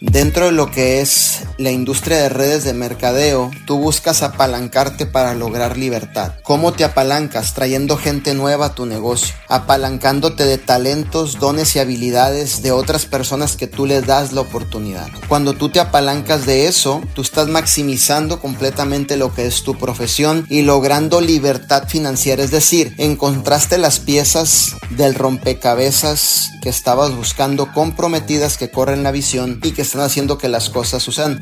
Dentro de lo que es la industria de redes de mercadeo, tú buscas apalancarte para lograr libertad. ¿Cómo te apalancas? Trayendo gente nueva a tu negocio, apalancándote de talentos, dones y habilidades de otras personas que tú les das la oportunidad. Cuando tú te apalancas de eso, tú estás maximizando completamente lo que es tu profesión y logrando libertad financiera. Es decir, encontraste las piezas del rompecabezas que estabas buscando comprometidas que corren la visión y que están haciendo que las cosas sucedan.